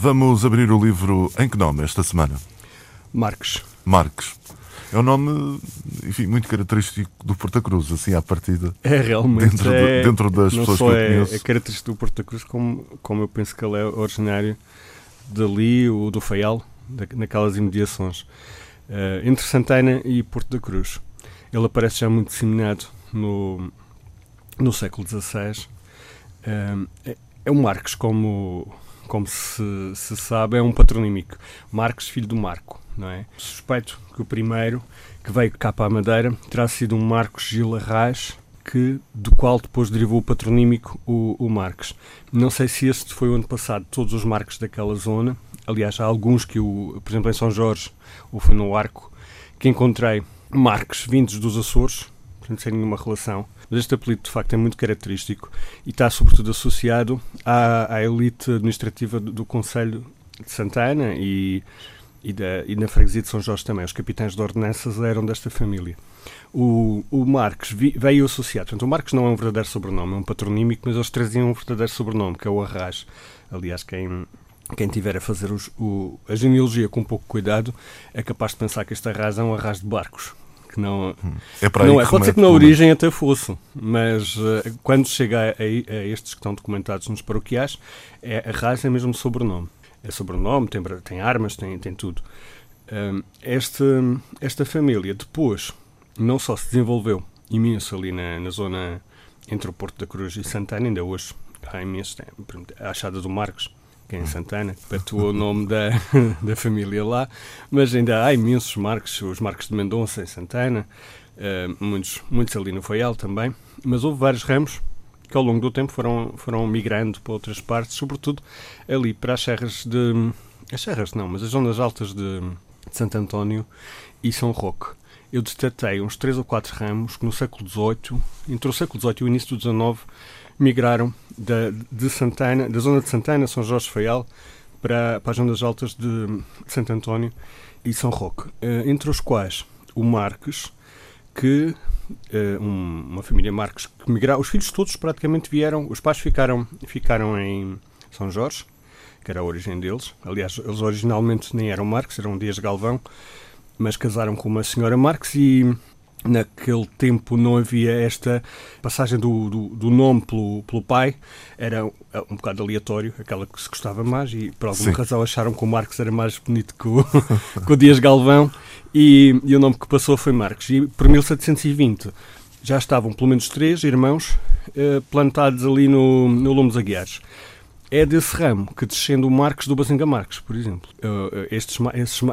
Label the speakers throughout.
Speaker 1: Vamos abrir o livro em que nome esta semana?
Speaker 2: Marques.
Speaker 1: Marques. É um nome, enfim, muito característico do Porta Cruz, assim à partida.
Speaker 2: É realmente.
Speaker 1: Dentro,
Speaker 2: é,
Speaker 1: de, dentro das pessoas que eu
Speaker 2: é,
Speaker 1: conheço.
Speaker 2: é característico do Porta Cruz, como, como eu penso que ele é originário dali, o do Faial, da, naquelas imediações. Uh, entre Santana e Porto da Cruz. Ele aparece já muito disseminado no, no século XVI. Uh, é, é um Marques, como, como se, se sabe, é um patronímico. Marques, filho do Marco, não é? Suspeito que o primeiro que veio cá para a Madeira terá sido um Marcos Gil Arraes, que, do qual depois derivou o patronímico o, o. Não sei se este foi o ano passado, todos os Marques daquela zona. Aliás, há alguns que, o, por exemplo, em São Jorge, ou foi no Arco, que encontrei Marques vindos dos Açores, portanto, sem nenhuma relação. Mas este apelido, de facto, é muito característico e está, sobretudo, associado à, à elite administrativa do, do Conselho de Santana e, e, da, e na freguesia de São Jorge também. Os capitães de ordenanças eram desta família. O, o Marques vi, veio associado. Portanto, o Marques não é um verdadeiro sobrenome, é um patronímico, mas eles traziam um verdadeiro sobrenome, que é o Arras. Aliás, quem, quem tiver a fazer os, o, a genealogia com pouco cuidado é capaz de pensar que este Arras é um Arras de barcos. Que não,
Speaker 1: É para
Speaker 2: não é. Pode ser que na origem até fosse, mas uh, quando chega a, a- a estes que estão documentados nos paroquiais, é, Arras é mesmo sobrenome. É sobrenome, tem, tem armas, tem, tem tudo. Um, este, esta família depois não só se desenvolveu imenso ali na, na zona entre o Porto da Cruz e Santana, ainda hoje há imenso exemplo, A Achada do Marcos, que é em Santana, que perpetuou o nome da, da família lá, mas ainda há imensos Marcos, os Marcos de Mendonça em Santana, eh, muitos, muitos ali no Faial também, mas houve vários ramos que ao longo do tempo foram, foram migrando para outras partes, sobretudo ali para as serras de. As serras não, mas as zonas altas de, de Santo António e São Roque. Eu destatei uns três ou quatro ramos que no século XVIII, entre o século XVIII e o início do XIX, migraram da, de Santana, da zona de Santana, São Jorge Faial, para, para as zonas altas de, Santo António e São Roque. Eh, entre os quais o Marques, que eh, um- uma família Marques que migraram, os filhos todos praticamente vieram, os pais ficaram, ficaram em São Jorge, que era a origem deles. Aliás, eles originalmente nem eram Marques, eram Dias Galvão, mas casaram com uma senhora Marques e naquele tempo não havia esta passagem do, do, do nome pelo, pelo pai, era um um bocado aleatório, aquela que se gostava mais e por alguma
Speaker 1: Sim.
Speaker 2: razão acharam que o Marques era mais bonito que o, que o Dias Galvão e, e o nome que passou foi Marques. E por 1720 já estavam pelo menos três irmãos eh, plantados ali no, no Lume dos Aguiares. É desse ramo que descende o Marques do Bazinga Marques, por exemplo. Eh, estes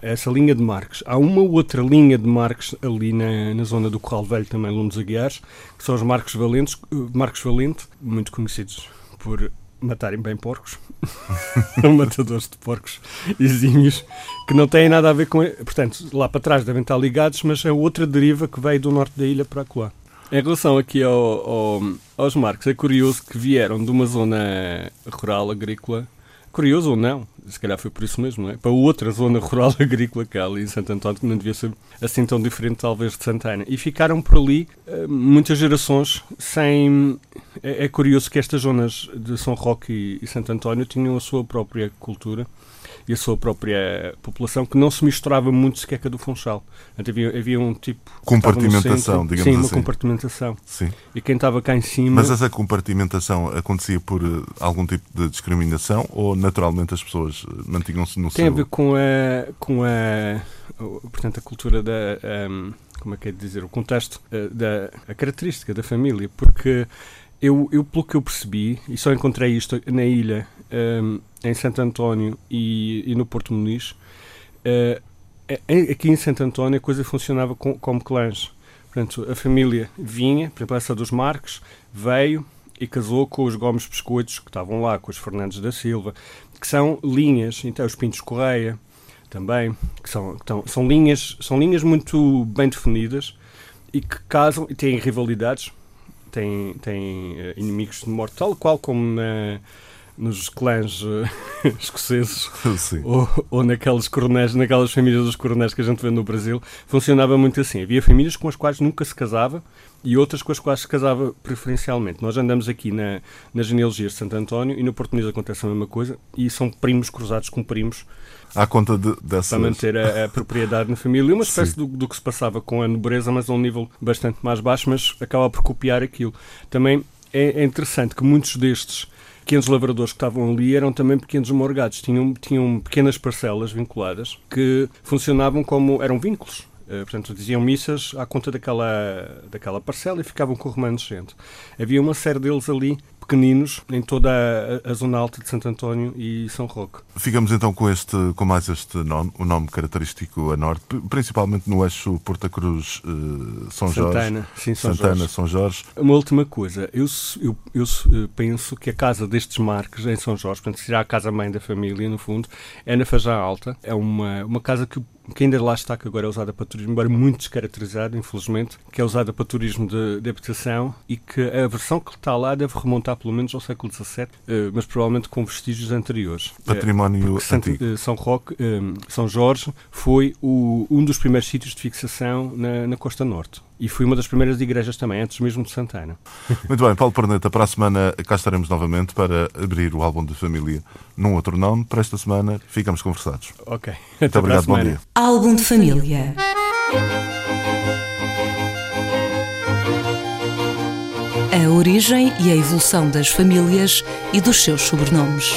Speaker 2: essa linha de Marques. Há uma outra linha de Marques ali na, na zona do Corral Velho, também Lume dos Aguiares, que são os Marques Valentes, eh, Marques Valente, muito conhecidos por matarem bem porcos. Matadores de porcos exímios, que não têm nada a ver com... Portanto, lá para trás devem estar ligados, mas é outra deriva que veio do norte da ilha para lá. Em relação aqui ao, ao- aos Marcos, é curioso que vieram de uma zona rural agrícola, curioso ou não, se calhar foi por isso mesmo, não é? para outra zona rural agrícola que há ali em Santo António, que não devia ser assim tão diferente talvez de Santana, e ficaram por ali eh, muitas gerações sem... É, é curioso que estas zonas de São Roque e, Santo António tinham a sua própria cultura e a sua própria população que não se misturava muito sequer com a do Funchal. Havia, havia um tipo...
Speaker 1: Compartimentação,
Speaker 2: centro.
Speaker 1: digamos
Speaker 2: Sim, uma
Speaker 1: assim.
Speaker 2: compartimentação.
Speaker 1: Sim.
Speaker 2: E quem estava cá em cima.
Speaker 1: Mas essa compartimentação acontecia por eh, algum tipo de discriminação ou naturalmente as pessoas eh, mantinham-se no
Speaker 2: tem a
Speaker 1: seu...
Speaker 2: ver com a. com a. portanto, a cultura da. ahm, como é que é de dizer? O contexto, eh, da. a característica da família. Porque eu, eu pelo que eu percebi, e só encontrei isto na ilha, ahm, em Santo António e, e no Porto Muniz, eh, aqui em Santo António a coisa funcionava com, como clãs. Portanto, a família vinha, por exemplo, essa dos Marques, veio e casou com os Gomes Biscoitos, que estavam lá, com os Fernandes da Silva, que são linhas, então os Pintos Correia, também, que são, que são, linhas, são linhas muito bem definidas e que casam e têm rivalidades, têm, têm uh, inimigos de morte, tal qual como na, nos clãs uh, escoceses ou, ou naquelas coronéis, naquelas famílias dos coronéis que a gente vê no Brasil, funcionava muito assim. Havia famílias com as quais nunca se casava e outras com as quais se casava preferencialmente. Nós andamos aqui na, na genealogia de Santo António e no Porto Muniz acontece a mesma coisa e são primos cruzados com primos
Speaker 1: à conta de, dessas...
Speaker 2: Para manter a, a propriedade na família. Uma espécie do, do, que se passava com a nobreza, mas a um nível bastante mais baixo, mas acaba por copiar aquilo. Também é, é interessante que muitos destes pequenos lavradores que estavam ali eram também pequenos morgados, tinham, tinham pequenas parcelas vinculadas que funcionavam como eram vínculos. Uh, portanto, diziam missas à conta daquela, daquela parcela e ficavam com o remanescente. Havia uma série deles ali pequeninos em toda a, a, zona alta de Santo António e São Roque.
Speaker 1: Ficamos então com este, com mais este nome, o nome característico a norte, principalmente no eixo Porta Cruz uh, São
Speaker 2: Santana,
Speaker 1: Jorge.
Speaker 2: Sim, São
Speaker 1: Santana,
Speaker 2: Jorge.
Speaker 1: São Jorge.
Speaker 2: Uma última coisa, eu, eu, eu, eh, penso que a casa destes marques em São Jorge, portanto, será a casa mãe da família, no fundo, é na Fajá Alta. É uma, uma casa que que ainda lá está, que agora é usada para turismo, embora muito descaracterizado, infelizmente, que é usada para turismo de, de habitação e que a versão que está lá deve remontar pelo menos ao século XVII, eh, mas provavelmente com vestígios anteriores.
Speaker 1: Património
Speaker 2: Santo,
Speaker 1: antigo.
Speaker 2: São Roque, eh, São Jorge, foi o, um dos primeiros sítios de fixação na, na Costa Norte. E foi uma das primeiras igrejas também, antes mesmo de Santana.
Speaker 1: Muito bem, Paulo Perneta, para a semana cá estaremos novamente para abrir o álbum de família num outro nome. Para esta semana ficamos conversados.
Speaker 2: Ok.
Speaker 1: Muito Até obrigado, bom dia.
Speaker 3: Álbum de família. A origem e a evolução das famílias e dos seus sobrenomes.